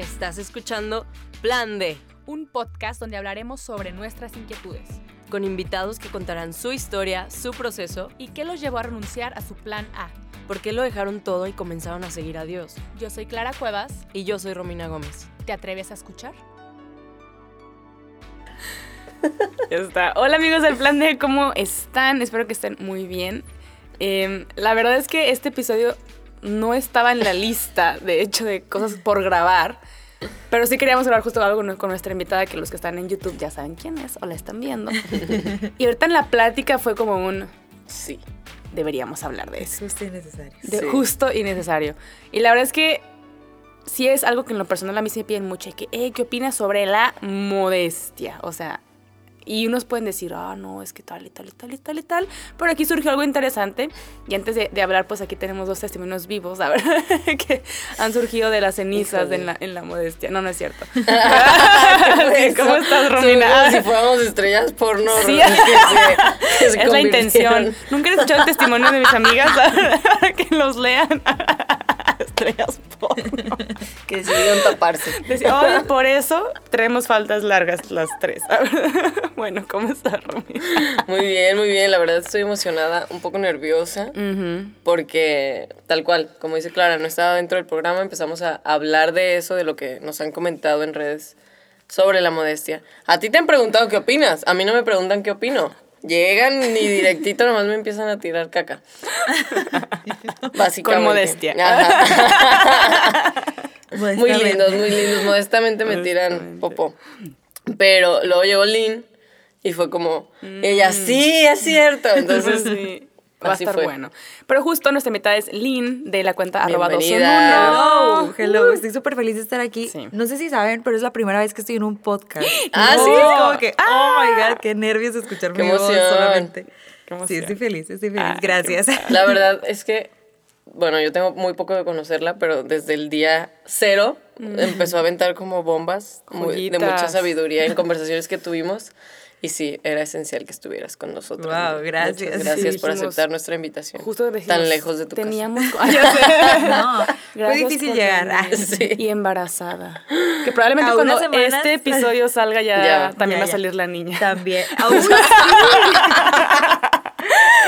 Estás escuchando Plan D, un podcast donde hablaremos sobre nuestras inquietudes con invitados que contarán su historia, su proceso y qué los llevó a renunciar a su plan A. por qué lo dejaron todo y comenzaron a seguir a Dios. Yo soy Clara Cuevas. Y yo soy Romina Gómez. ¿Te atreves a escuchar? Ya está. Hola amigos del Plan D, ¿cómo están? Espero que estén muy bien. Em, la verdad es que este episodio no estaba en la lista, de hecho, de cosas por grabar. Pero sí queríamos hablar justo algo con nuestra invitada, que los que están en YouTube ya saben quién es o la están viendo. Y ahorita en la plática fue como un, sí, deberíamos hablar de eso. Justo y necesario. De Sí. justo y necesario. Y la verdad es que sí es algo que en lo personal a mí se me piden mucho, que, eh, ¿qué opinas sobre la modestia? O sea, y unos pueden decir, ah, no, es que tal y tal y tal y tal y tal. Pero aquí surgió algo interesante. Y antes de, de hablar, pues aquí tenemos dos testimonios vivos, a ver, que han surgido de las cenizas en la, en la modestia. No, no es cierto. Sí, ¿Cómo estás, Romina? si fuéramos estrellas porno. Sí. se- se es la intención. Nunca he escuchado el testimonio de mis amigas que los lean. Estrellas porno. Que decidieron taparse. Decía, oye, por eso traemos faltas largas las tres. bueno, ¿cómo está, Romy? Muy bien, muy bien. La verdad estoy emocionada, un poco nerviosa. Porque, tal cual, como dice Clara, no estaba dentro del programa, empezamos a hablar de eso, de lo que nos han comentado en redes sobre la modestia. A ti te han preguntado qué opinas, a mí no me preguntan qué opino. Llegan y directito nomás me empiezan a tirar caca. Básicamente. Con modestia. Muy lindos, muy lindos. Modestamente me tiran popó. Pero luego llegó Lynn y fue como, Mm. ella, sí, es cierto. Entonces, sí, va a estar fue. bueno. Pero justo nuestra invitada es Lynn, de la cuenta arroba dos en Bienvenida. uno. Hello, hello, estoy súper feliz de estar aquí. Sí. No sé si saben, pero es la primera vez que estoy en un podcast. Ah, No, ¿sí? Es como que, oh my god, qué nervios escuchar Qué mi voz emoción. solamente. Qué Sí, estoy feliz, estoy feliz. Qué Gracias. la verdad es que, bueno, yo tengo muy poco de conocerla, pero desde el día cero empezó a aventar como bombas muy- de mucha sabiduría en conversaciones que tuvimos. Y sí, era esencial que estuvieras con nosotros. Wow, Muchas gracias. gracias Sí, por dijimos- aceptar nuestra invitación. Justo decimos, tan lejos de tu casa. teníamos, ya sé. No, fue Gracias difícil llegar. Ah, Sí. Y embarazada. Que probablemente cuando este episodio salga ya, Ya. también Ya, va a salir la niña. También. Aún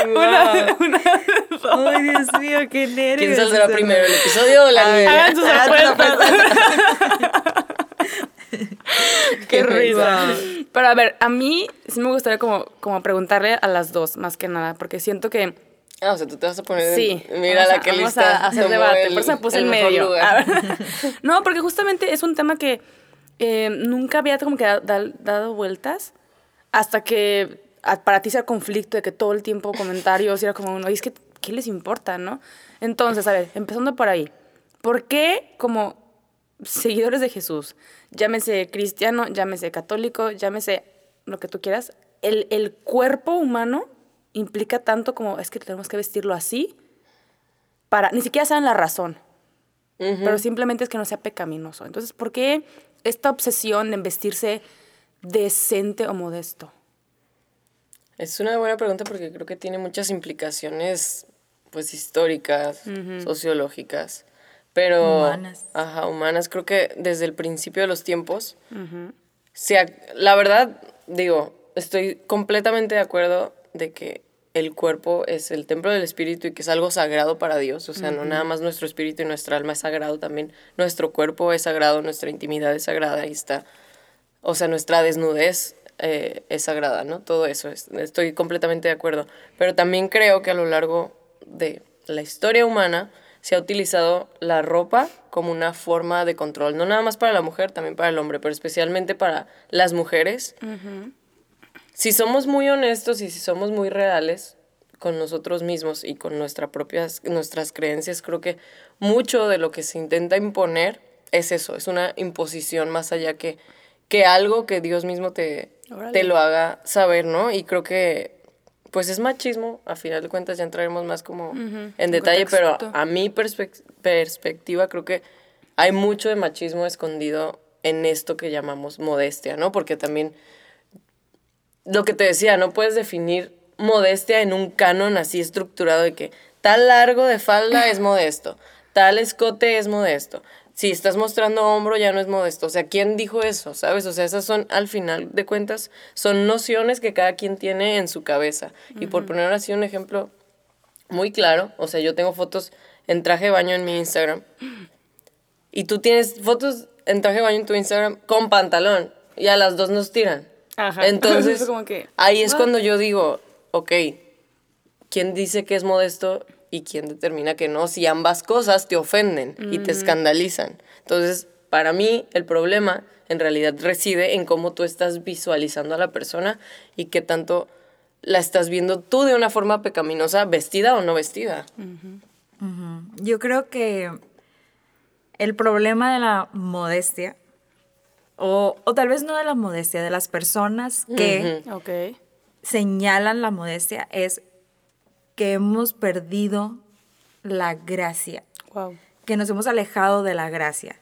Una- una- Ay, Dios mío, qué nervios. ¿Quién saldrá primero, el episodio o la niña? Hagan sus Hagan sus apuestas. Qué risa. Wow. Pero a ver, a mí sí me gustaría como, como preguntarle a las dos, más que nada, porque siento que Ah, o sea, tú te vas a poner. en- sí. Mira vamos la a- que vamos lista. a hacer debate, el- por eso me puse el medio. lugar. No, porque justamente es un tema que eh, nunca había como que da- da- dado vueltas hasta que a- para ti sea conflicto de que todo el tiempo comentarios y era como, oye, es que, ¿qué les importa, no? Entonces, a ver, empezando por ahí, ¿por qué como seguidores de Jesús, llámese cristiano, llámese católico, llámese lo que tú quieras, el, el cuerpo humano implica tanto como es que tenemos que vestirlo así para, ni siquiera saben la razón, pero simplemente es que no sea pecaminoso. Entonces, ¿por qué esta obsesión en vestirse decente o modesto? Es una buena pregunta porque creo que tiene muchas implicaciones, pues, históricas, sociológicas, pero... Humanas. Ajá, humanas. Creo que desde el principio de los tiempos, se ha- la verdad, digo, estoy completamente de acuerdo de que el cuerpo es el templo del espíritu y que es algo sagrado para Dios. O sea, no nada más nuestro espíritu y nuestra alma es sagrado, también nuestro cuerpo es sagrado, nuestra intimidad es sagrada, ahí está. O sea, nuestra desnudez eh, es sagrada, ¿no? Todo eso, es- estoy completamente de acuerdo. Pero también creo que a lo largo de la historia humana se ha utilizado la ropa como una forma de control, no nada más para la mujer, también para el hombre, pero especialmente para las mujeres. Si somos muy honestos y si somos muy reales con nosotros mismos y con nuestra propias, nuestras creencias, creo que mucho de lo que se intenta imponer es eso, es una imposición más allá que, que algo que Dios mismo te, Órale. te lo haga saber, ¿no? Y creo que pues es machismo, a final de cuentas ya entraremos más como en en detalle, pero a mi perspec- perspectiva creo que hay mucho de machismo escondido en esto que llamamos modestia, ¿no? Porque también lo que te decía, no puedes definir modestia en un canon así estructurado de que tal largo de falda es modesto, tal escote es modesto, si estás mostrando hombro ya no es modesto. O sea, ¿quién dijo eso? ¿Sabes? O sea, esas son, al final de cuentas, son nociones que cada quien tiene en su cabeza. Y por poner así un ejemplo muy claro, o sea, yo tengo fotos en traje de baño en mi Instagram. Y tú tienes fotos en traje de baño en tu Instagram con pantalón. Y a las dos nos tiran. Ajá. Entonces, Es como que, ahí es cuando yo digo, ok, ¿quién dice que es modesto y quién determina que no? Si ambas cosas te ofenden y te escandalizan. Entonces, para mí, el problema en realidad reside en cómo tú estás visualizando a la persona y qué tanto la estás viendo tú de una forma pecaminosa, vestida o no vestida. Yo creo que el problema de la modestia, o, o tal vez no de la modestia, de las personas que Ok. señalan la modestia, es que hemos perdido la gracia, Wow. que nos hemos alejado de la gracia.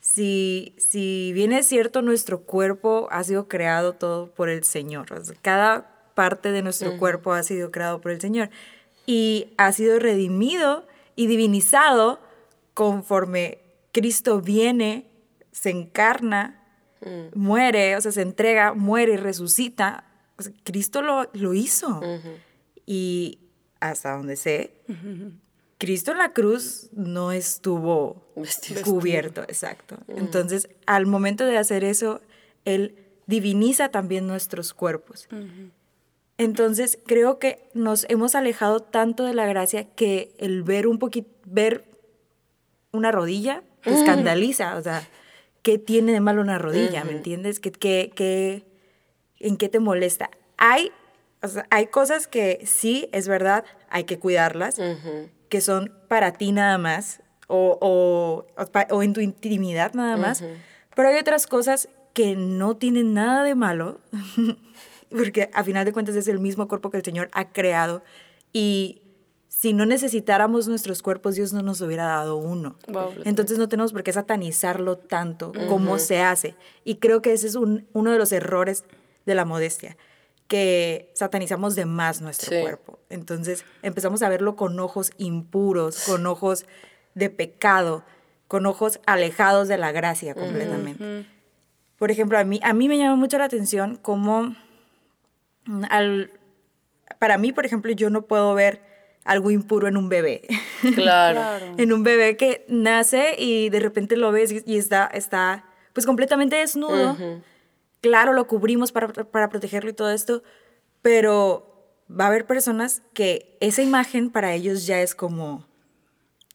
Si, si bien es cierto, nuestro cuerpo ha sido creado todo por el Señor. o sea, cada parte de nuestro cuerpo ha sido creado por el Señor y ha sido redimido y divinizado conforme Cristo viene, se encarna, muere, o sea, se entrega, muere y resucita. O sea, Cristo lo, lo hizo. Y hasta donde sé, Cristo en la cruz no estuvo Vestido. cubierto, exacto. Entonces, al momento de hacer eso, Él diviniza también nuestros cuerpos. Entonces, creo que nos hemos alejado tanto de la gracia que el ver un poquito, ver una rodilla te escandaliza, o sea, ¿qué tiene de malo una rodilla? ¿Me entiendes? ¿Qué, qué, qué- en qué te molesta? Hay, o sea, hay cosas que sí, es verdad, hay que cuidarlas, que son para ti nada más, o, o, o o en tu intimidad nada más, pero hay otras cosas que no tienen nada de malo, porque a final de cuentas es el mismo cuerpo que el Señor ha creado y si no necesitáramos nuestros cuerpos, Dios no nos hubiera dado uno. Wow. Entonces no tenemos por qué satanizarlo tanto como se hace. Y creo que ese es un- uno de los errores de la modestia, que satanizamos de más nuestro Sí. cuerpo. Entonces empezamos a verlo con ojos impuros, con ojos de pecado, con ojos alejados de la gracia completamente. Por ejemplo, a mí, a mí me llama mucho la atención cómo al, para mí, por ejemplo, yo no puedo ver algo impuro en un bebé. Claro. en un bebé que nace y de repente lo ves y, y está, está pues completamente desnudo. Claro, lo cubrimos para, para protegerlo y todo esto, pero va a haber personas que esa imagen para ellos ya es como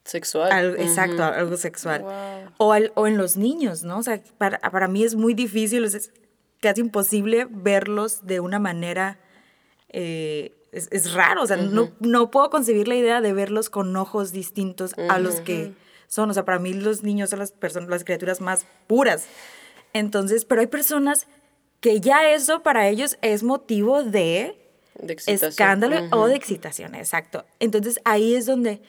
Sexual. algo, exacto, algo sexual. Wow. O, al- o en los niños, ¿no? O sea, para, para mí es muy difícil, es- es casi imposible verlos de una manera... eh, es, es raro, o sea, no, no puedo concebir la idea de verlos con ojos distintos a los que son. O sea, para mí los niños son las personas, las criaturas más puras. Entonces, pero hay personas que ya eso para ellos es motivo de escándalo o de excitación, exacto. Entonces ahí es donde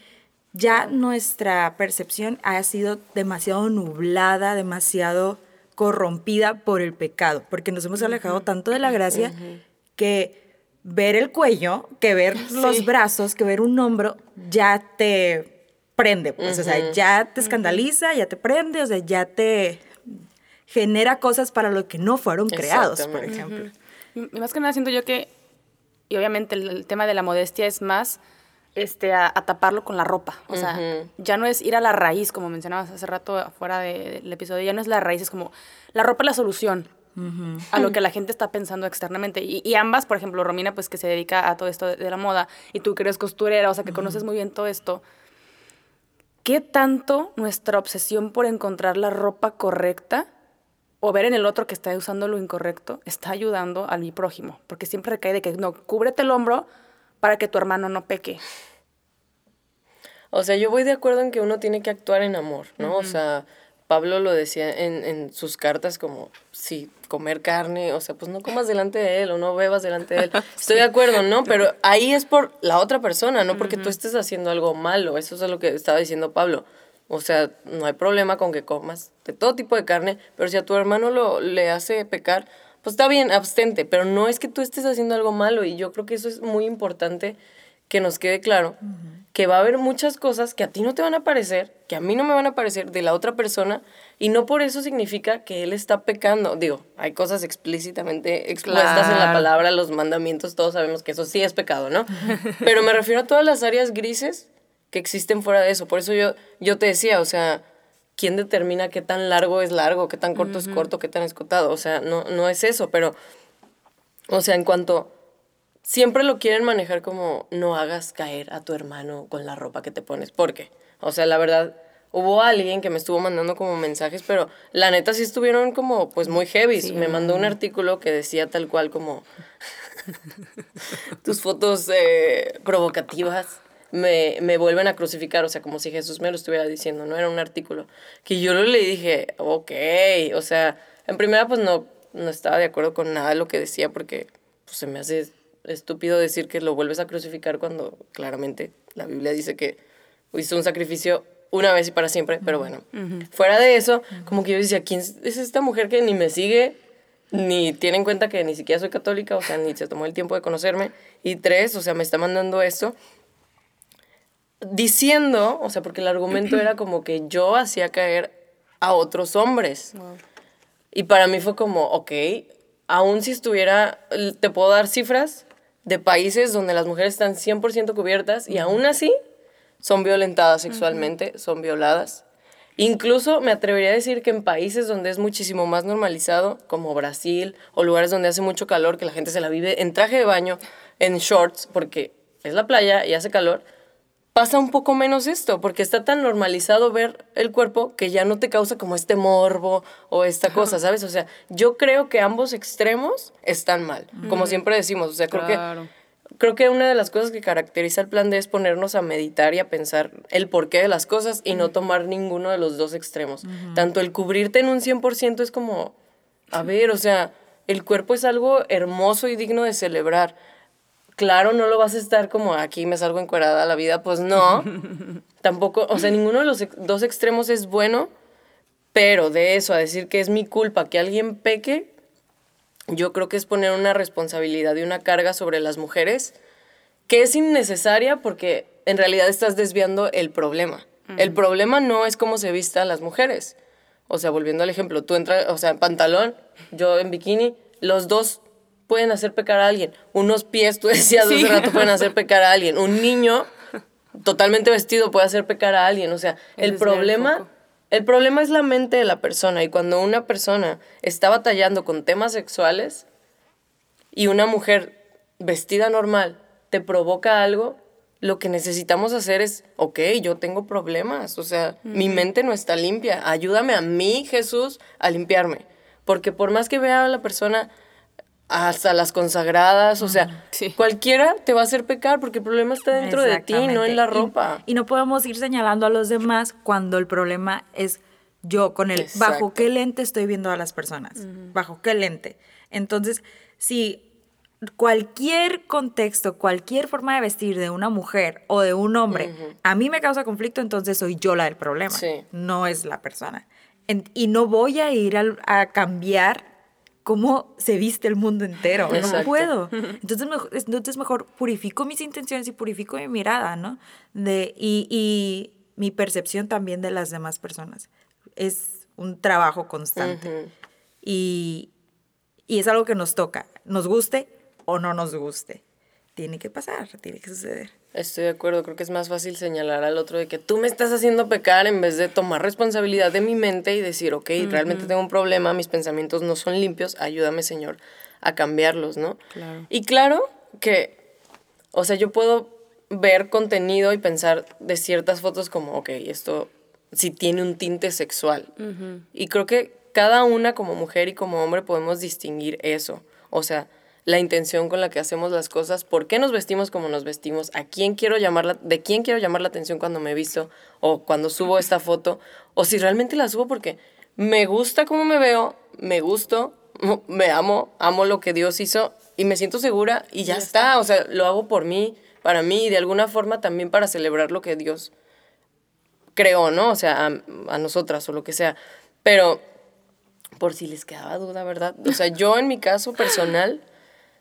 ya nuestra percepción ha sido demasiado nublada, demasiado corrompida por el pecado, porque nos hemos alejado tanto de la gracia que ver el cuello, que ver los brazos, que ver un hombro, ya te prende, pues, o sea, ya te escandaliza, ya te prende, o sea, ya te genera cosas para lo que no fueron creados, por ejemplo. Y y más que nada siento yo que, y obviamente el, el tema de la modestia es más este, a, a taparlo con la ropa. O sea, ya no es ir a la raíz, como mencionabas hace rato afuera de- del episodio, ya no es la raíz, es como la ropa es la solución a lo que la gente está pensando externamente. Y, y ambas, por ejemplo, Romina, pues que se dedica a todo esto de, de la moda, y tú que eres costurera, o sea, que conoces muy bien todo esto. ¿Qué tanto nuestra obsesión por encontrar la ropa correcta o ver en el otro que está usando lo incorrecto está ayudando a mi prójimo? Porque siempre recae de que no, cúbrete el hombro para que tu hermano no peque. O sea, yo voy de acuerdo en que uno tiene que actuar en amor, ¿no? O sea, Pablo lo decía en, en sus cartas como, sí, comer carne, o sea, pues no comas delante de él o no bebas delante de él. Estoy de acuerdo, ¿no? Pero ahí es por la otra persona, no porque tú estés haciendo algo malo. Eso es lo que estaba diciendo Pablo. O sea, no hay problema con que comas de todo tipo de carne, pero si a tu hermano lo, le hace pecar, pues está bien, abstente, pero no es que tú estés haciendo algo malo y yo creo que eso es muy importante que nos quede claro, que va a haber muchas cosas que a ti no te van a parecer que a mí no me van a parecer de la otra persona y no por eso significa que él está pecando. Digo, hay cosas explícitamente expuestas en la palabra, los mandamientos, todos sabemos que eso sí es pecado, ¿no? Pero me refiero a todas las áreas grises que existen fuera de eso. Por eso yo, yo te decía, o sea, ¿quién determina qué tan largo es largo, qué tan corto es corto, qué tan escotado? O sea, no, no es eso, pero, o sea, en cuanto siempre lo quieren manejar como no hagas caer a tu hermano con la ropa que te pones. ¿Por qué? O sea, la verdad, hubo alguien que me estuvo mandando como mensajes, pero la neta sí estuvieron como pues muy heavy. Me mandó un artículo que decía tal cual como tus fotos eh, provocativas me, me vuelven a crucificar, o sea, como si Jesús me lo estuviera diciendo, ¿no? Era un artículo que yo y dije, ok, o sea, en primera pues no, no estaba de acuerdo con nada de lo que decía porque pues, se me hace estúpido decir que lo vuelves a crucificar cuando claramente la Biblia dice que hizo un sacrificio una vez y para siempre, pero bueno, fuera de eso, como que yo decía, ¿quién es esta mujer que ni me sigue, ni tiene en cuenta que ni siquiera soy católica, o sea, ni se tomó el tiempo de conocerme? Y tres, o sea, me está mandando esto diciendo, o sea, porque el argumento era como que yo hacía caer a otros hombres. Y para mí fue como, ok, aún si estuviera, te puedo dar cifras de países donde las mujeres están 100% cubiertas y aún así son violentadas sexualmente, son violadas. Incluso me atrevería a decir que en países donde es muchísimo más normalizado, como Brasil, o lugares donde hace mucho calor, que la gente se la vive en traje de baño, en shorts, porque es la playa y hace calor, pasa un poco menos esto, porque está tan normalizado ver el cuerpo que ya no te causa como este morbo o esta cosa, ¿sabes? O sea, yo creo que ambos extremos están mal, como siempre decimos, o sea, creo Claro. que creo que una de las cosas que caracteriza el plan D es ponernos a meditar y a pensar el porqué de las cosas y no tomar ninguno de los dos extremos. Tanto el cubrirte en un 100% es como, a ver, o sea, el cuerpo es algo hermoso y digno de celebrar. Claro, no lo vas a estar como aquí me salgo encuerada a la vida, pues no. Tampoco, o sea, ninguno de los ex- dos extremos es bueno, pero de eso a decir que es mi culpa que alguien peque, yo creo que es poner una responsabilidad y una carga sobre las mujeres que es innecesaria porque en realidad estás desviando el problema. El problema no es cómo se vistan las mujeres. O sea, volviendo al ejemplo, tú entras, o sea, en pantalón, yo en bikini, los dos pueden hacer pecar a alguien. Unos pies, tú decías Sí. hace rato, pueden hacer pecar a alguien. Un niño totalmente vestido puede hacer pecar a alguien. O sea, el problema... El problema es la mente de la persona y cuando una persona está batallando con temas sexuales y una mujer vestida normal te provoca algo, lo que necesitamos hacer es, ok, yo tengo problemas, o sea, mi mente no está limpia, ayúdame a mí, Jesús, a limpiarme. Porque por más que vea a la persona hasta las consagradas, o sea, Sí. cualquiera te va a hacer pecar porque el problema está dentro de ti, no en la ropa. Y, no podemos ir señalando a los demás cuando el problema es yo con el Exacto. bajo qué lente estoy viendo a las personas, bajo qué lente. Entonces, si cualquier contexto, cualquier forma de vestir de una mujer o de un hombre a mí me causa conflicto, entonces soy yo la del problema, Sí. no es la persona. En- y no voy a ir a cambiar cómo se viste el mundo entero. No Exacto. puedo. Entonces mejor, entonces mejor purifico mis intenciones y purifico mi mirada, ¿no? De, y, y mi percepción también de las demás personas. Es un trabajo constante. Ujú. y, y es algo que nos toca, nos guste o no nos guste. Tiene que pasar, tiene que suceder. Estoy de acuerdo, creo que es más fácil señalar al otro de que tú me estás haciendo pecar en vez de tomar responsabilidad de mi mente y decir, ok, realmente tengo un problema, mis pensamientos no son limpios, ayúdame Señor a cambiarlos, ¿no? Claro. Y claro que, o sea, yo puedo ver contenido y pensar de ciertas fotos como, ok, esto sí tiene un tinte sexual. Y creo que cada una como mujer y como hombre podemos distinguir eso. O sea, la intención con la que hacemos las cosas, por qué nos vestimos como nos vestimos, a quién quiero llamar la- de quién quiero llamar la atención cuando me visto o cuando subo esta foto, o si realmente la subo porque me gusta cómo me veo, me gusto, me amo, amo lo que Dios hizo y me siento segura y ya, está. O sea, lo hago por mí, para mí y de alguna forma también para celebrar lo que Dios creó, ¿no? O sea, a, a nosotras o lo que sea. Pero por si les quedaba duda, ¿verdad? O sea, yo en mi caso personal,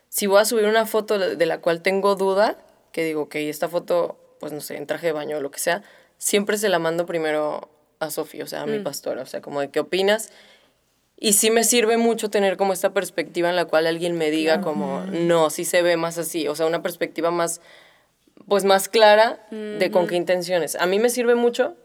si voy a subir una foto de la cual tengo duda, que digo, ok, esta foto, pues no sé, en traje de baño o lo que sea, siempre se la mando primero a Sofía, o sea, a mi pastora, o sea, como de qué opinas. Y sí me sirve mucho tener como esta perspectiva en la cual alguien me diga como, no, sí se ve más así, o sea, una perspectiva más, pues más clara de con qué intenciones. A mí me sirve mucho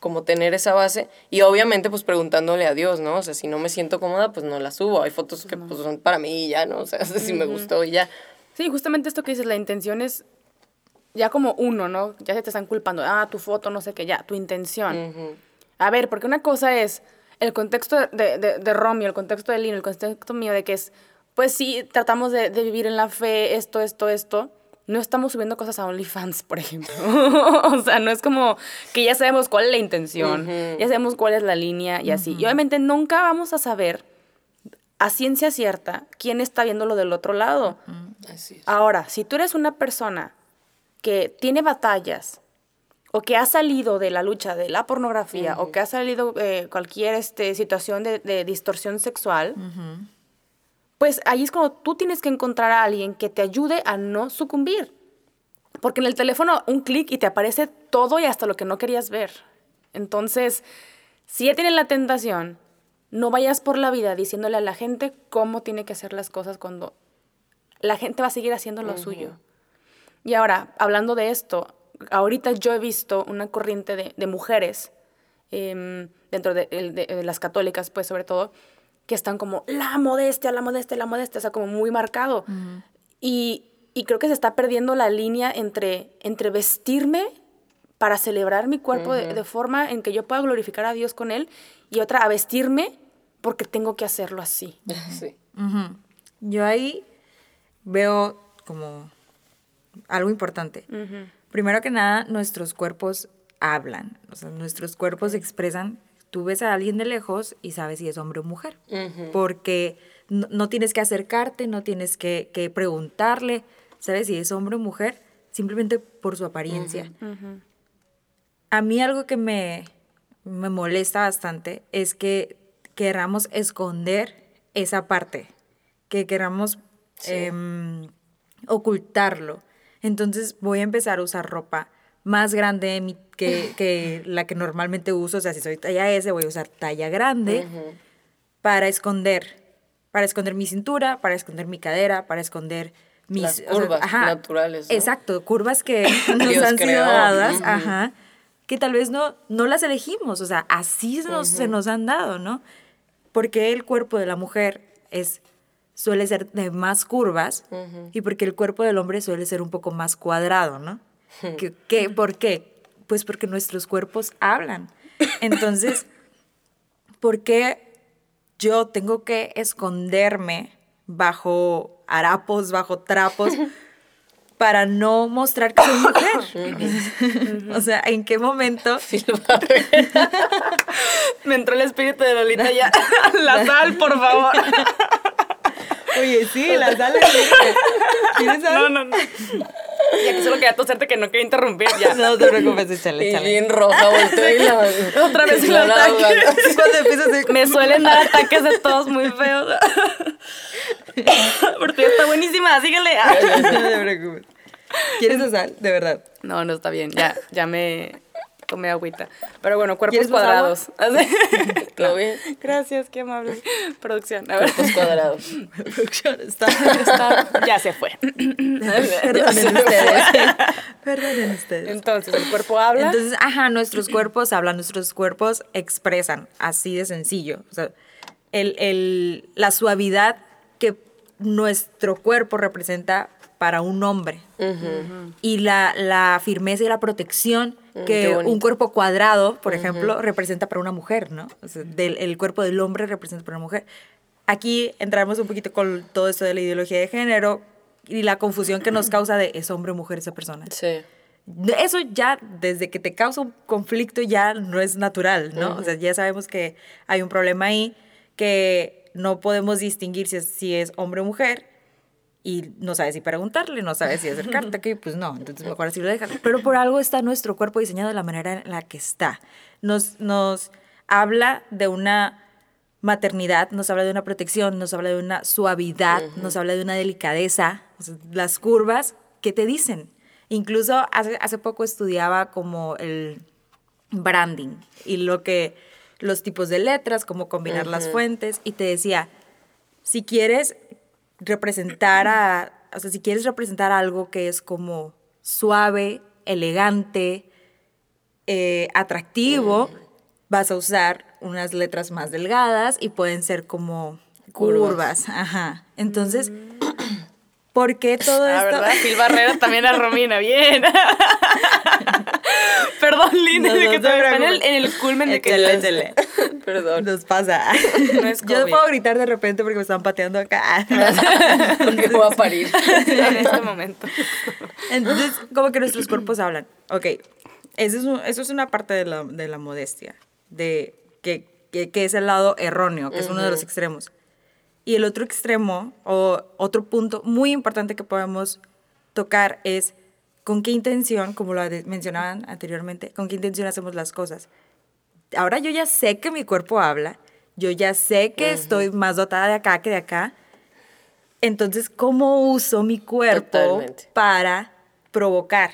como tener esa base y obviamente pues preguntándole a Dios, ¿no? O sea, si no me siento cómoda, pues no la subo. Hay fotos que pues son para mí y ya, ¿no? O sea, si me gustó y ya. Sí, justamente esto que dices, la intención es ya como uno, ¿no? Ya se te están culpando, ah, tu foto, no sé qué, ya, tu intención. A ver, porque una cosa es el contexto de, de, de Romy, el contexto de Lino, el contexto mío de que es, pues sí, tratamos de, de vivir en la fe, esto, esto, esto. No estamos subiendo cosas a OnlyFans, por ejemplo. o sea, no es como que ya sabemos cuál es la intención, ya sabemos cuál es la línea y así. Y obviamente nunca vamos a saber a ciencia cierta quién está viendo lo del otro lado. Así es. Ahora, si tú eres una persona que tiene batallas o que ha salido de la lucha de la pornografía o que ha salido eh, cualquier este, situación de, de distorsión sexual, pues ahí es cuando tú tienes que encontrar a alguien que te ayude a no sucumbir. Porque en el teléfono un clic y te aparece todo y hasta lo que no querías ver. Entonces, si ya tienes la tentación, no vayas por la vida diciéndole a la gente cómo tiene que hacer las cosas cuando la gente va a seguir haciendo lo suyo. Y ahora, hablando de esto, ahorita yo he visto una corriente de, de mujeres, em, dentro de- de las católicas, pues sobre todo, que están como la modestia, la modestia, la modestia, o sea, como muy marcado. y, y creo que se está perdiendo la línea entre, entre vestirme para celebrar mi cuerpo de, de forma en que yo pueda glorificar a Dios con él y otra a vestirme porque tengo que hacerlo así. Sí. Yo ahí veo como algo importante. Primero que nada, nuestros cuerpos hablan, o sea, nuestros cuerpos expresan. Tú ves a alguien de lejos y sabes si es hombre o mujer, porque no, no tienes que acercarte, no tienes que, que preguntarle, sabes si es hombre o mujer, simplemente por su apariencia. A mí algo que me, me molesta bastante es que queramos esconder esa parte, que queramos em, ocultarlo. Entonces voy a empezar a usar ropa más grande mi- que, que la que normalmente uso. O sea, si soy talla S, voy a usar talla grande para esconder, para esconder mi cintura, para esconder mi cadera, para esconder mis Las o sea, curvas naturales, ¿no? Exacto, curvas que nos Dios han creó. sido dadas, ajá, que tal vez no, no las elegimos, o sea, así se nos, se nos han dado, ¿no? Porque el cuerpo de la mujer es suele ser de más curvas y porque el cuerpo del hombre suele ser un poco más cuadrado, ¿no? ¿Qué, qué- por qué? Pues porque nuestros cuerpos hablan. Entonces, ¿por qué yo tengo que esconderme bajo harapos, bajo trapos, para no mostrar que soy mujer? o sea, ¿en qué momento? Me entró el espíritu de Lolita ya. La sal, por favor. Oye, sí, la sal ¿Quieres sal? No, no, no. Y aquí solo quería toserte que no quería interrumpir ya. No te preocupes, échale, Y échale. bien roja, volteo y la... Otra vez el la. Cuando empiezas a... Me suelen dar ataques de todos muy feos. Ya está buenísima, síguele. No te preocupes. ¿Quieres la sal? De verdad. No, no está bien. Ya, ya me tomé agüita. Pero bueno, cuerpos ¿Quieres más cuadrados. ¿Todo bien? Gracias, qué amable. Producción. A ver. Cuerpos cuadrados. Producción está... Está- ya se fue. Perdonen ustedes. Perdonen ustedes. Entonces, el cuerpo habla. Entonces, ajá, nuestros cuerpos hablan, nuestros cuerpos expresan, así de sencillo. O sea, el, el- la suavidad que nuestro cuerpo representa para un hombre y la, la firmeza y la protección que bonito. un cuerpo cuadrado, por ejemplo, representa para una mujer, ¿no? O sea, del- el cuerpo del hombre representa para una mujer. Aquí entramos un poquito con todo esto de la ideología de género y la confusión que nos causa de es hombre o mujer esa persona. Sí. Eso ya, desde que te causa un conflicto, ya no es natural, ¿no? O sea, ya sabemos que hay un problema ahí, que no podemos distinguir si es, si es hombre o mujer, y no sabes si preguntarle, no sabes si acercarte, que pues no, entonces mejor así lo dejas. Pero por algo está nuestro cuerpo diseñado de la manera en la que está. Nos, nos habla de una maternidad, nos habla de una protección, nos habla de una suavidad, nos habla de una delicadeza, o sea, las curvas que te dicen. Incluso hace, hace poco estudiaba como el, branding y lo que los tipos de letras, cómo combinar las fuentes y te decía, si quieres representar a, o sea, si quieres representar algo que es como suave, elegante, eh, atractivo, vas a usar unas letras más delgadas y pueden ser como curvas. Ajá. Entonces, ¿por qué todo Ah, esto? ¿verdad? Phil Barrera también a Romina, bien. Perdón, Lina, de que te en el, en el culmen de que Échale, las- échale. Perdón. Nos pasa. No es Yo puedo gritar de repente porque me están pateando acá. Porque voy a parir. en este momento. Entonces, como que nuestros cuerpos hablan. Ok, eso es, un- eso es una parte de la, de la modestia, de que, que, que es el lado erróneo, que es uno de los extremos. Y el otro extremo, o otro punto muy importante que podemos tocar es con qué intención, como lo mencionaban anteriormente, con qué intención hacemos las cosas. Ahora yo ya sé que mi cuerpo habla, yo ya sé que estoy más dotada de acá que de acá. Entonces, ¿cómo uso mi cuerpo Totalmente. para provocar?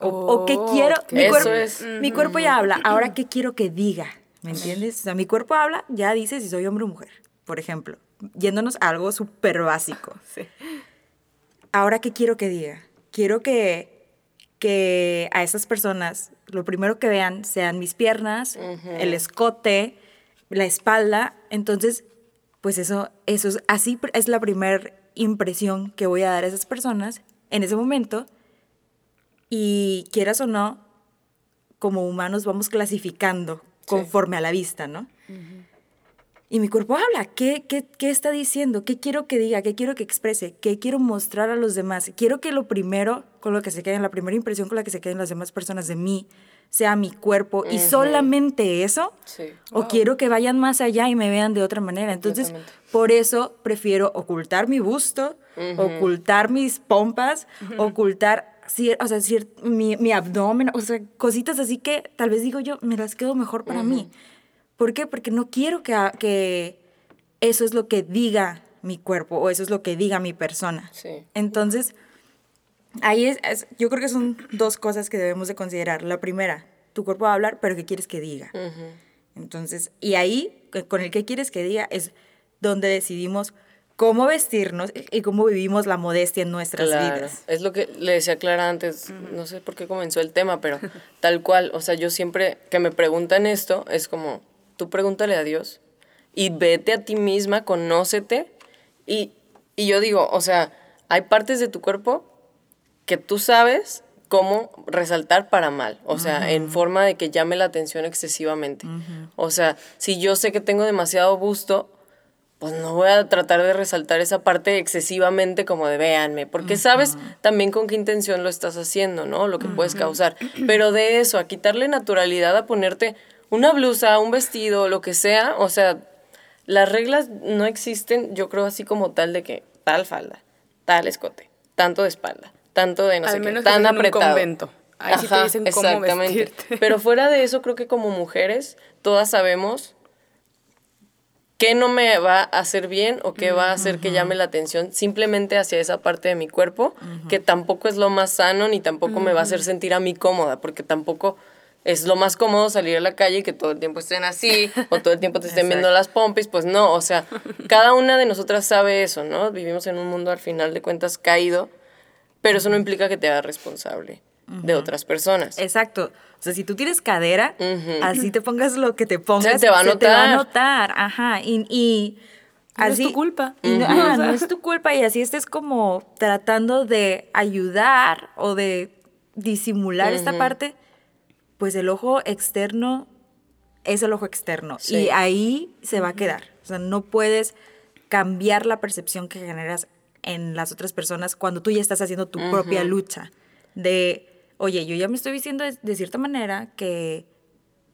O, o qué quiero. Mi, Eso cuerpo, es. mi cuerpo ya habla. Ahora, ¿qué quiero que diga? ¿Me entiendes? O sea, mi cuerpo habla, ya dice si soy hombre o mujer, por ejemplo. Yéndonos a algo súper básico. Sí. Ahora, ¿qué quiero que diga? Quiero que, que a esas personas lo primero que vean sean mis piernas, el escote, la espalda. Entonces, pues eso, eso es así es la primera impresión que voy a dar a esas personas en ese momento. Y quieras o no, como humanos vamos clasificando conforme a la vista, ¿no? Y mi cuerpo habla. ¿Qué, qué, qué está diciendo? ¿Qué quiero que diga? ¿Qué quiero que exprese? ¿Qué quiero mostrar a los demás? Quiero que lo primero, con lo que se queden, la primera impresión con la que se queden las demás personas de mí, sea mi cuerpo. Y solamente eso. Sí. O quiero que vayan más allá y me vean de otra manera. Entonces, por eso prefiero ocultar mi busto, ocultar mis pompas, ocultar cier- o sea, mi, mi abdomen, o sea, cositas así que tal vez digo yo, me las quedo mejor para mí. ¿Por qué? Porque no quiero que, que eso es lo que diga mi cuerpo o eso es lo que diga mi persona. Sí. Entonces, ahí es, es- yo creo que son dos cosas que debemos de considerar. La primera, tu cuerpo va a hablar, pero ¿qué quieres que diga? Entonces, y ahí, c- con el que quieres que diga, es donde decidimos cómo vestirnos y cómo vivimos la modestia en nuestras Claro, vidas. es lo que le decía Clara antes, no sé por qué comenzó el tema, pero tal cual, o sea, yo siempre que me preguntan esto, es como, tú pregúntale a Dios y vete a ti misma, conócete y, y yo digo, o sea, hay partes de tu cuerpo que tú sabes cómo resaltar para mal, o sea, en forma de que llame la atención excesivamente. O sea, si yo sé que tengo demasiado busto, pues no voy a tratar de resaltar esa parte excesivamente como de véanme, porque sabes también con qué intención lo estás haciendo, ¿no? Lo que puedes causar. Pero de eso, a quitarle naturalidad a ponerte una blusa, un vestido, lo que sea, o sea, las reglas no existen, yo creo así como tal de que tal falda, tal escote, tanto de espalda, tanto de no Al sé qué, menos tan en un apretado. convento. Ahí sí te dicen cómo vestirte. Pero fuera de eso, creo que como mujeres, todas sabemos qué no me va a hacer bien o qué va a hacer que llame la atención simplemente hacia esa parte de mi cuerpo, que tampoco es lo más sano ni tampoco me va a hacer sentir a mí cómoda, porque tampoco es lo más cómodo salir a la calle y que todo el tiempo estén así o todo el tiempo te estén viendo las pompis, pues no, o sea, cada una de nosotras sabe eso, ¿no? Vivimos en un mundo al final de cuentas caído, pero eso no implica que te hagas responsable de otras personas. Exacto. O sea, si tú tienes cadera, así te pongas lo que te pongas, Se te va a te va a notar. notar. Ajá. Y, y No es así, tu culpa. y no, Ujú. ajá, no es tu culpa y así estés como tratando de ayudar o de disimular esta parte, pues el ojo externo es el ojo externo Sí. y ahí se va a quedar. O sea, no puedes cambiar la percepción que generas en las otras personas cuando tú ya estás haciendo tu propia lucha de, oye, yo ya me estoy vistiendo de, de cierta manera que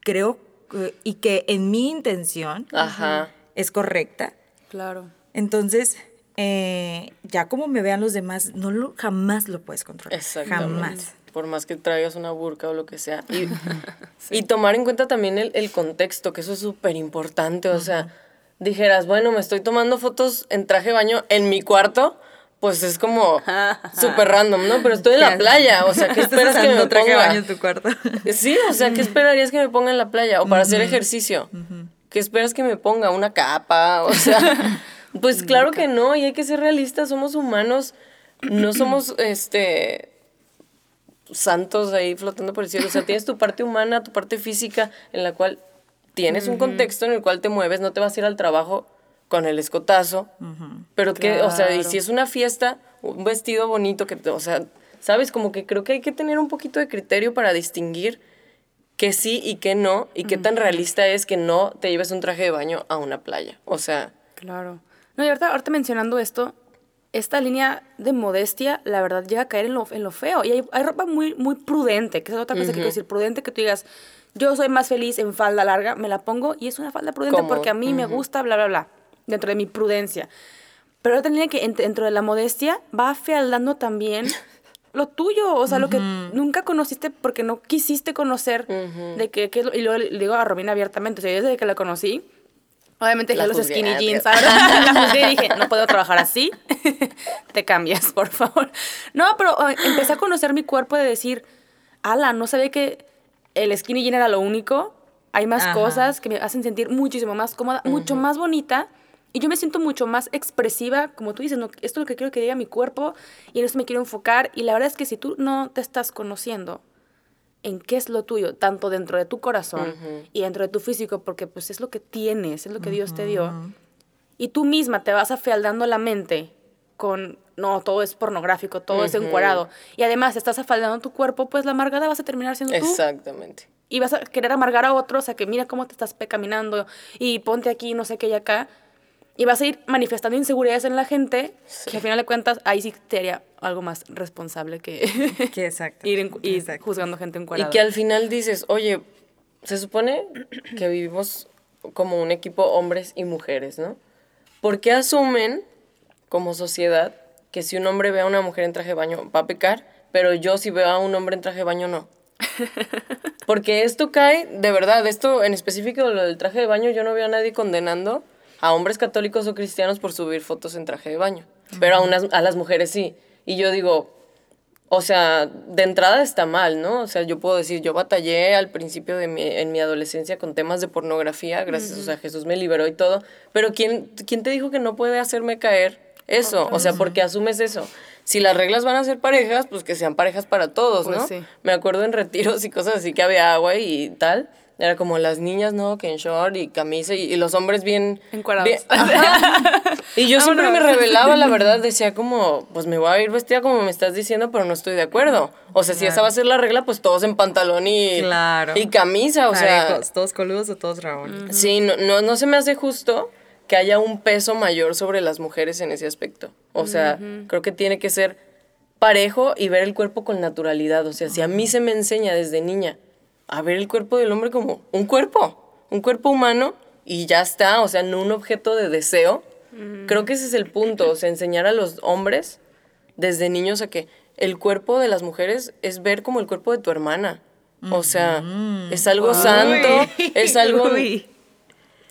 creo que- y que en mi intención Ajá. es correcta. Claro. Entonces, eh, ya como me vean los demás, no lo, jamás lo puedes controlar. Exactamente. Jamás. Por más que traigas una burka o lo que sea. Y, y tomar en cuenta también el, el contexto, que eso es súper importante. O sea, dijeras, bueno, me estoy tomando fotos en traje de baño en mi cuarto, pues es como súper random, ¿no? Pero estoy en la ¿Qué playa, o sea, ¿qué esperas que me traje ponga? baño en tu cuarto. Sí, o sea, ¿qué esperarías que me ponga en la playa? O para hacer ejercicio. ¿Qué esperas que me ponga? ¿Una capa? O sea, pues claro que no, y hay que ser realistas, somos humanos, no somos este santos ahí flotando por el cielo. O sea, tienes tu parte humana, tu parte física, en la cual tienes un contexto en el cual te mueves, no te vas a ir al trabajo con el escotazo. Pero que, o sea, y si es una fiesta, un vestido bonito que, te- o sea, sabes, como que creo que hay que tener un poquito de criterio para distinguir que sí y que no, y qué tan realista es que no te lleves un traje de baño a una playa. O sea, Claro. No, y ahorita, ahorita mencionando esto, esta línea de modestia, la verdad, llega a caer en lo, en lo feo. Y hay, hay ropa muy, muy prudente, que es otra cosa que quiero decir. Prudente que tú digas, yo soy más feliz en falda larga, me la pongo y es una falda prudente porque a mí me gusta, bla, bla, bla, dentro de mi prudencia. Pero otra línea que ent- dentro de la modestia va afialdando también lo tuyo, o sea, lo que nunca conociste porque no quisiste conocer de que, que y luego le digo a Romina abiertamente, o sea, desde que la conocí, obviamente dejé los skinny jeans, ¿sabes? la juzgué y dije, no puedo trabajar así, te cambias, por favor. No, pero eh, empecé a conocer mi cuerpo de decir, ala, no sabía que el skinny jean era lo único, hay más Ajá. cosas que me hacen sentir muchísimo más cómoda, mucho más bonita. Y yo me siento mucho más expresiva, como tú dices, no, esto es lo que quiero que diga mi cuerpo y en eso me quiero enfocar. Y la verdad es que si tú no te estás conociendo en qué es lo tuyo, tanto dentro de tu corazón y dentro de tu físico, porque pues es lo que tienes, es lo que Dios te dio, y tú misma te vas afealdando la mente con, no, todo es pornográfico, todo es encuadrado, y además estás afealdando tu cuerpo, pues la amargada vas a terminar siendo tú. Exactamente. y vas a querer amargar a otros, a que mira cómo te estás pecaminando y ponte aquí, no sé qué y acá. Y vas a ir manifestando inseguridades en la gente, que al final de cuentas ahí sí te haría algo más responsable que Que exacto. ir en- y exacto. juzgando gente Y encuadrada. que al final dices, oye, se supone que vivimos como un equipo hombres y mujeres, ¿no? ¿Por qué asumen como sociedad que si un hombre ve a una mujer en traje de baño va a pecar, pero yo si veo a un hombre en traje de baño no? Porque esto cae, de verdad, esto en específico lo del traje de baño, yo no veo a nadie condenando a hombres católicos o cristianos por subir fotos en traje de baño, pero a, unas, a las mujeres sí. Y yo digo, o sea, de entrada está mal, ¿no? O sea, yo puedo decir, yo batallé al principio de mi, en mi adolescencia con temas de pornografía, gracias, o sea, Jesús me liberó y todo, pero ¿quién, ¿quién te dijo que no puede hacerme caer eso? O sea, porque asumes eso. Si las reglas van a ser parejas, pues que sean parejas para todos, Pues ¿no? sí. Me acuerdo en retiros y cosas así que había agua y tal. Era como las niñas, ¿no? Que en short y camisa y, y los hombres bien... Encuadrados. bien-. Y yo siempre me revelaba, la verdad, decía como, pues me voy a ir vestida como me estás diciendo, pero no estoy de acuerdo. O sea, si esa va a ser la regla, pues todos en pantalón y, Claro. y camisa, o sea... Todos coludos o todos rabones. Sí, no, no, no se me hace justo que haya un peso mayor sobre las mujeres en ese aspecto. O sea, creo que tiene que ser parejo y ver el cuerpo con naturalidad. O sea, si a mí se me enseña desde niña a ver el cuerpo del hombre como un cuerpo, un cuerpo humano y ya está, o sea, no un objeto de deseo. Creo que ese es el punto, o sea, enseñar a los hombres desde niños a que el cuerpo de las mujeres es ver como el cuerpo de tu hermana. O sea, es algo santo, es algo Uy.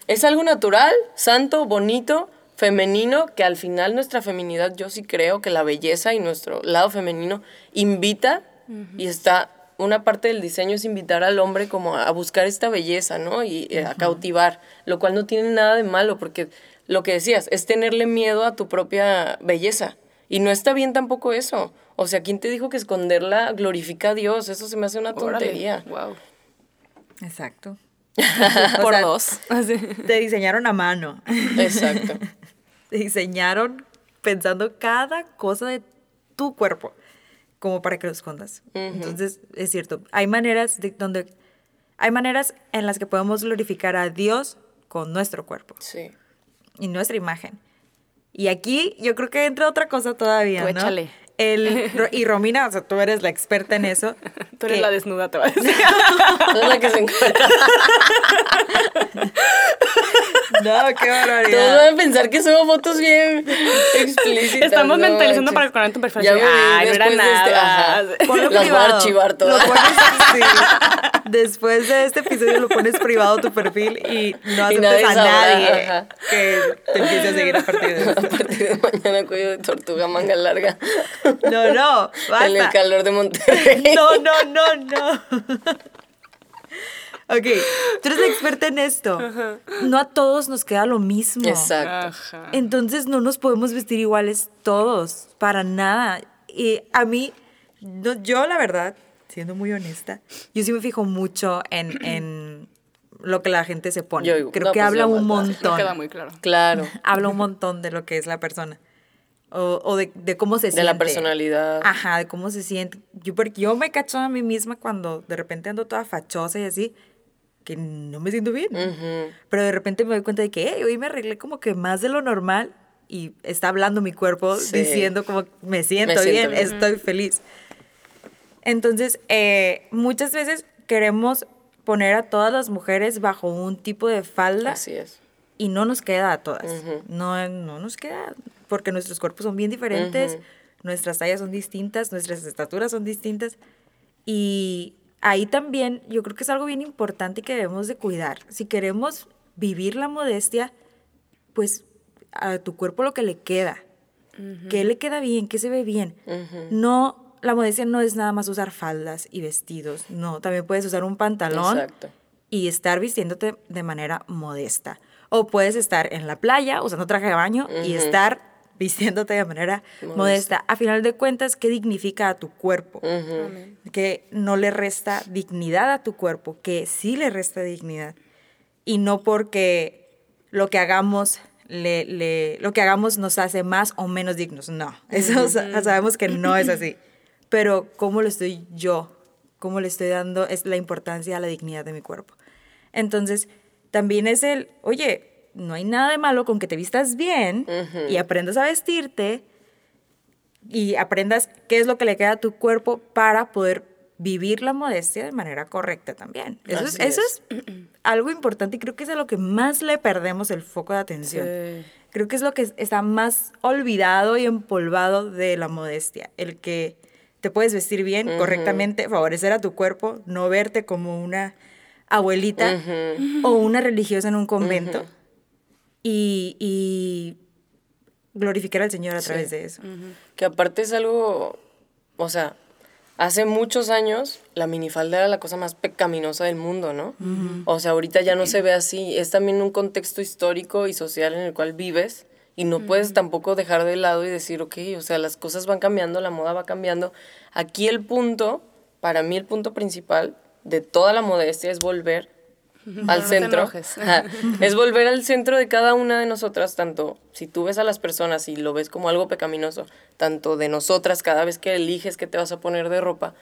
es algo natural, santo, bonito, femenino, que al final nuestra feminidad, yo sí creo que la belleza y nuestro lado femenino invita y está, una parte del diseño es invitar al hombre como a buscar esta belleza, ¿no? Y eh, a cautivar, lo cual no tiene nada de malo, porque lo que decías, es tenerle miedo a tu propia belleza. Y no está bien tampoco eso. O sea, ¿quién te dijo que esconderla glorifica a Dios? Eso se me hace una tontería. Wow. Exacto. Por sea, dos. Así. Te diseñaron a mano. Exacto. Te diseñaron pensando cada cosa de tu cuerpo como para que lo escondas. Entonces, es cierto, hay maneras de donde hay maneras en las que podemos glorificar a Dios con nuestro cuerpo Sí. y nuestra imagen. Y aquí yo creo que entra otra cosa todavía, Tú ¿no? échale. El, y Romina, o sea, tú eres la experta en eso. Tú eres que- la desnuda, te va a decir. Es la que se encuentra. No, qué Todos barbaridad. van a pensar que somos fotos bien explícitas. Estamos no mentalizando manches. para poner tu perfil. Ya me Ay, no era de este- nada. Ponlo Las voy a privado. archivar Lo todas. pones así. Después de este episodio lo pones privado tu perfil y no Y aceptes nadie a sabrá, nadie ajá. que te empiece a seguir a partir de A esto. partir de mañana cuello de tortuga manga larga. No, no, En el basta. calor de Monterrey. No, no, no, no. Ok, tú eres la experta en esto. No a todos nos queda lo mismo. Exacto. Ajá. Entonces no nos podemos vestir iguales todos, para nada. Y a mí, no, yo la verdad, siendo muy honesta, yo sí me fijo mucho en, en lo que la gente se pone. Yo- Creo no, que pues habla un montón. queda muy claro. Claro. Habla un montón de lo que es la persona. O, o de, de cómo se De siente. la personalidad. Ajá, de cómo se siente. Yo, porque yo me cacho a mí misma cuando de repente ando toda fachosa y así, que no me siento bien. Ujú. Pero de repente me doy cuenta de que "Hey, hoy me arreglé como que más de lo normal y está hablando mi cuerpo Sí. diciendo como me siento, siento bien, bien". estoy feliz. Entonces, eh, muchas veces queremos poner a todas las mujeres bajo un tipo de falda Así es. y no nos queda a todas. No, no nos queda porque nuestros cuerpos son bien diferentes, nuestras tallas son distintas, nuestras estaturas son distintas y ahí también yo creo que es algo bien importante que debemos de cuidar. Si queremos vivir la modestia, pues a tu cuerpo lo que le queda. ¿Qué le queda bien? ¿Qué se ve bien? No, la modestia no es nada más usar faldas y vestidos. No, también puedes usar un pantalón Exacto. y estar vistiéndote de manera modesta. O puedes estar en la playa usando traje de baño y estar vistiéndote de manera Modesta. modesta. A final de cuentas, ¿qué dignifica a tu cuerpo? Que no le resta dignidad a tu cuerpo, que sí le resta dignidad. Y no porque lo que hagamos le, le- lo que hagamos nos hace más o menos dignos. No, eso sa- sabemos que no es así. Pero cómo lo estoy yo, cómo le estoy dando es la importancia a la dignidad de mi cuerpo. Entonces, también es el, oye, no hay nada de malo con que te vistas bien y aprendas a vestirte y aprendas qué es lo que le queda a tu cuerpo para poder vivir la modestia de manera correcta también. Eso, es, eso es algo importante y creo que es a lo que más le perdemos el foco de atención. Sí. Creo que es lo que está más olvidado y empolvado de la modestia. El que te puedes vestir bien, correctamente, favorecer a tu cuerpo, no verte como una abuelita o una religiosa en un convento. Y, y glorificar al Señor a Sí. través de eso. Que aparte es algo, o sea, hace muchos años la minifalda era la cosa más pecaminosa del mundo, ¿no? O sea, ahorita ya no se ve así. Es también un contexto histórico y social en el cual vives y no puedes tampoco dejar de lado y decir, ok, o sea, las cosas van cambiando, la moda va cambiando. Aquí el punto, para mí el punto principal de toda la modestia es volver al centro. es volver al centro de cada una de nosotras, tanto si tú ves a las personas y lo ves como algo pecaminoso, tanto de nosotras cada vez que eliges qué te vas a poner de ropa,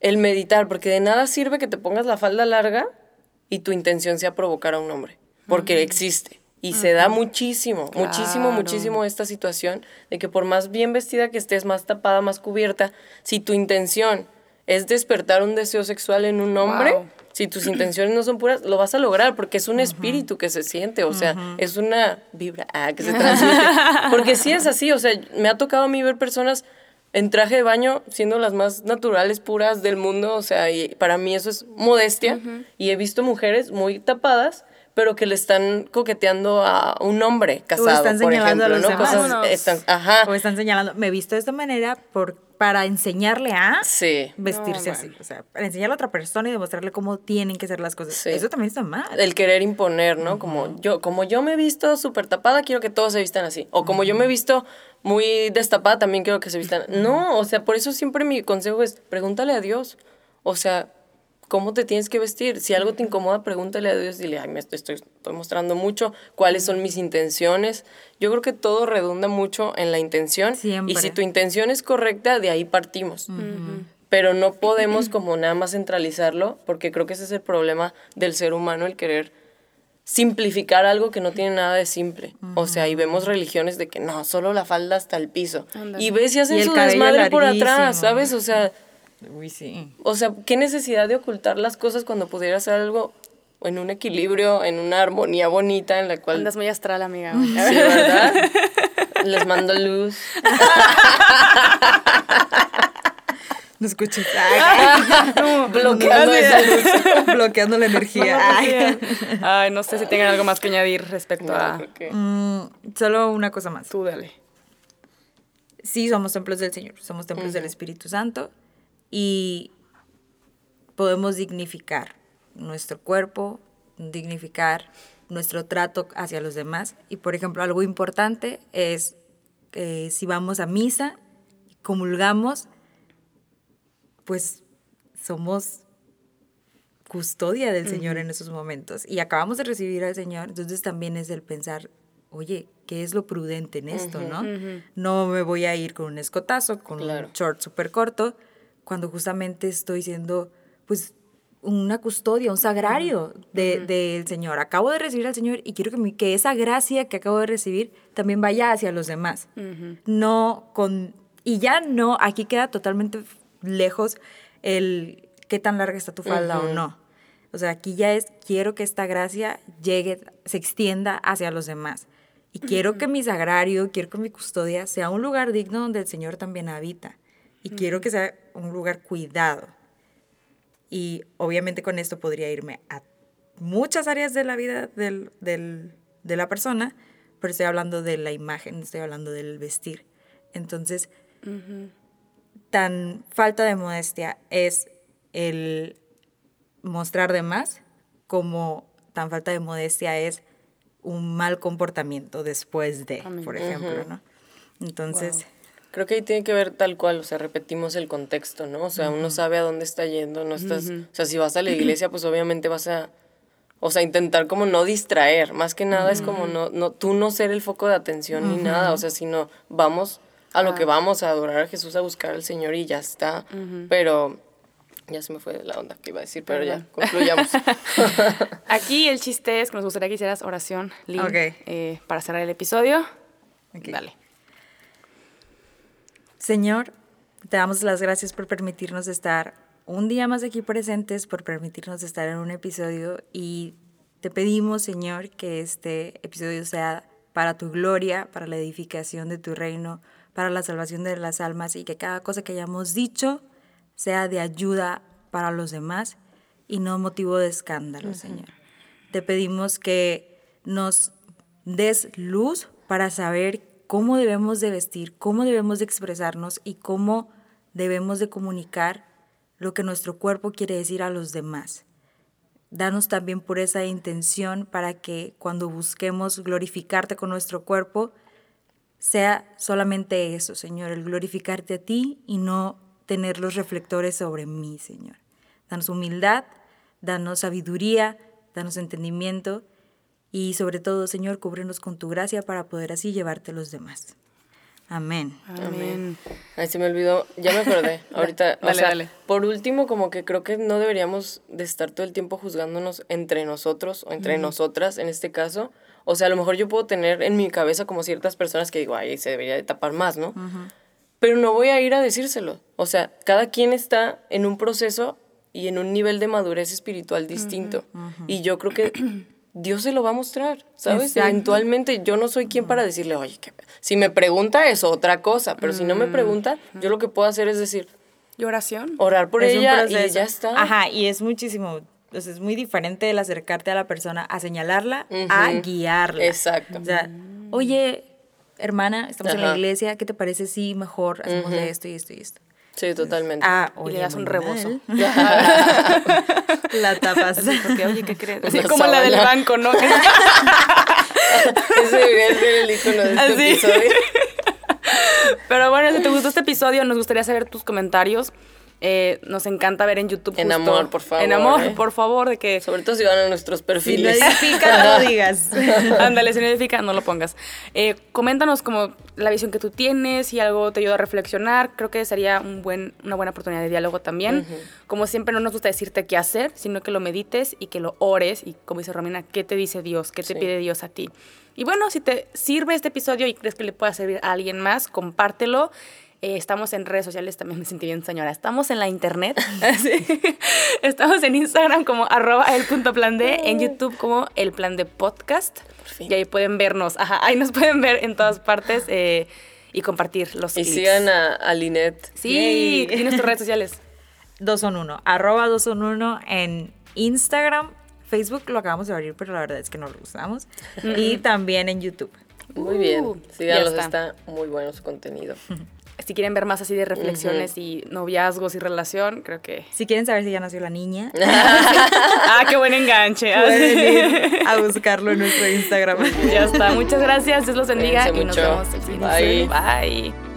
el meditar, porque de nada sirve que te pongas la falda larga y tu intención sea provocar a un hombre, porque existe. Y se da muchísimo, muchísimo, muchísimo esta situación de que por más bien vestida que estés, más tapada, más cubierta, si tu intención es despertar un deseo sexual en un hombre, Wow. Si tus intenciones no son puras, lo vas a lograr porque es un espíritu que se siente, o sea, es una vibra ah, que se transmite. Porque sí es así, o sea, me ha tocado a mí ver personas en traje de baño siendo las más naturales, puras del mundo, o sea, y para mí eso es modestia. Y he visto mujeres muy tapadas, pero que le están coqueteando a un hombre casado, o están por señalando ejemplo, a los ¿no? demás. Cosas Vámonos. están, ajá, O están señalando, me he visto de esta manera por, para enseñarle a sí. vestirse No, así. O sea, para enseñarle a otra persona y demostrarle cómo tienen que ser las cosas. Sí. Eso también está mal. el querer imponer, ¿no? Como yo, como yo me he visto súper tapada, quiero que todos se vistan así. O como yo me he visto muy destapada, también quiero que se vistan. No, o sea, por eso siempre mi consejo es, pregúntale a Dios. O sea, ¿cómo te tienes que vestir? Si algo te incomoda, pregúntale a Dios, dile, ay, me estoy, estoy, estoy mostrando mucho, cuáles son mis intenciones. Yo creo que todo redunda mucho en la intención. Siempre. Y si tu intención es correcta, de ahí partimos. Pero no podemos como nada más centralizarlo, porque creo que ese es el problema del ser humano, el querer simplificar algo que no tiene nada de simple. O sea, y vemos religiones de que no, solo la falda hasta el piso. Y ves y hacen Y el su desmadre por atrás, ¿sabes? O sea, Uy, sí. o sea, ¿qué necesidad de ocultar las cosas cuando pudiera ser algo en un equilibrio, en una armonía bonita en la cual... Andas muy astral, amiga. Sí, ¿verdad? Les mando luz. No escuches. Bloqueando esa luz. Bloqueando la energía. Ay. Ay, no sé si tengan algo más que añadir respecto No, a... Mm, solo una cosa más. Tú dale. Sí, somos templos del Señor, somos templos del Espíritu Santo y podemos dignificar nuestro cuerpo, dignificar nuestro trato hacia los demás. Y por ejemplo, algo importante es que si vamos a misa, comulgamos, pues somos custodia del Señor en esos momentos y acabamos de recibir al Señor, entonces también es el pensar, oye, ¿qué es lo prudente en esto, no? No me voy a ir con un escotazo, con Claro. un short súper corto, cuando justamente estoy siendo, pues, una custodia, un sagrario de- del Señor. Acabo de recibir al Señor y quiero que, mi- que esa gracia que acabo de recibir también vaya hacia los demás. No con... Y ya no, aquí queda totalmente lejos el qué tan larga está tu falda o no. O sea, aquí ya es, quiero que esta gracia llegue, se extienda hacia los demás. Y quiero que mi sagrario, quiero que mi custodia sea un lugar digno donde el Señor también habita. Y quiero que sea un lugar cuidado. Y obviamente con esto podría irme a muchas áreas de la vida del- del- de la persona, pero estoy hablando de la imagen, estoy hablando del vestir. Entonces, tan falta de modestia es el mostrar de más como tan falta de modestia es un mal comportamiento después de, por ejemplo, ¿no? Entonces, Creo que ahí tiene que ver tal cual, o sea, repetimos el contexto, ¿no? O sea, uno sabe a dónde está yendo, no estás, o sea, si vas a la iglesia, pues obviamente vas a, o sea, intentar como no distraer, más que nada es como no, no, tú no ser el foco de atención ni nada, o sea, sino vamos a lo que vamos a adorar a Jesús, a buscar al Señor y ya está, pero ya se me fue de la onda que iba a decir, pero ya, concluyamos. Aquí el chiste es que nos gustaría que hicieras oración, Lynn, eh, para cerrar el episodio. Ok. Dale. Señor, te damos las gracias por permitirnos estar un día más aquí presentes, por permitirnos estar en un episodio y te pedimos, Señor, que este episodio sea para tu gloria, para la edificación de tu reino, para la salvación de las almas y que cada cosa que hayamos dicho sea de ayuda para los demás y no motivo de escándalo, Señor. Te pedimos que nos des luz para saber cómo debemos de vestir, cómo debemos de expresarnos y cómo debemos de comunicar lo que nuestro cuerpo quiere decir a los demás. Danos también por esa intención para que cuando busquemos glorificarte con nuestro cuerpo, sea solamente eso, Señor, el glorificarte a ti y no tener los reflectores sobre mí, Señor. Danos humildad, danos sabiduría, danos entendimiento y sobre todo, Señor, cúbrenos con tu gracia para poder así llevarte a los demás. Amén. Amén. Ay, se me olvidó, ya me acordé. Ahorita, o Dale, sea, dale. por último, como que creo que no deberíamos de estar todo el tiempo juzgándonos entre nosotros o entre nosotras en este caso. O sea, a lo mejor yo puedo tener en mi cabeza como ciertas personas que digo, ay, se debería de tapar más, ¿no? Pero no voy a ir a decírselo. O sea, cada quien está en un proceso y en un nivel de madurez espiritual distinto. Y yo creo que Dios se lo va a mostrar, ¿sabes? Exacto. Eventualmente yo no soy quien para decirle, oye, ¿qué pe-?". si me pregunta es otra cosa, pero si no me pregunta, yo lo que puedo hacer es decir, ¿Y oración? orar por Es ella y ya está. Ajá, y es muchísimo, o sea, es muy diferente el acercarte a la persona a señalarla a guiarla. Exacto. O sea, oye, hermana, estamos en la iglesia, ¿qué te parece si mejor hacemos esto y esto y esto? Sí, totalmente. Ah, Y oye, le das un rebozo. La tapas. Porque, oye, ¿qué crees? Así como la del banco, ¿no? Ese debería ser el icono de este Así. episodio. Pero bueno, si te gustó este episodio, nos gustaría saber tus comentarios. Eh, nos encanta ver en YouTube. En justo- amor, por favor, En amor, eh. por favor, de que. Sobre todo si van a nuestros Si no perfiles. edifica, no lo digas. Ándale, si no edifica, no lo pongas. Eh, coméntanos como la visión que tú tienes, si algo te ayuda a reflexionar. Creo que sería un buen, una buena oportunidad de diálogo también. Como siempre, no nos gusta decirte qué hacer, sino que lo medites y que lo ores. Y como dice Romina, ¿qué te dice Dios? ¿Qué te Sí. pide Dios a ti? Y bueno, si te sirve este episodio y crees que le pueda servir a alguien más, compártelo. Eh, estamos en redes sociales, también me sentí bien señora. Estamos en la internet. Estamos en Instagram como arroba el punto plan D, en YouTube como el plan de podcast. fin. Y ahí pueden vernos. Ajá, ahí nos pueden ver en todas partes eh, y compartir los Y clips. sigan a, a Linet. Sí, Yay. tienes tus redes sociales. Dos son uno. Arroba dos son uno en Instagram. Facebook lo acabamos de abrir, pero la verdad es que no lo usamos. Y también en YouTube. Muy bien. Uh, Síganlos, ya está. está. muy bueno su contenido. Si quieren ver más así de reflexiones y noviazgos y relación, creo que... Si quieren saber si ya nació la niña, ah, qué buen enganche. pueden ir a buscarlo en nuestro Instagram. ya está. Muchas gracias. Dios los bendiga Cuídense y nos mucho. vemos el siguiente. Bye. Bye.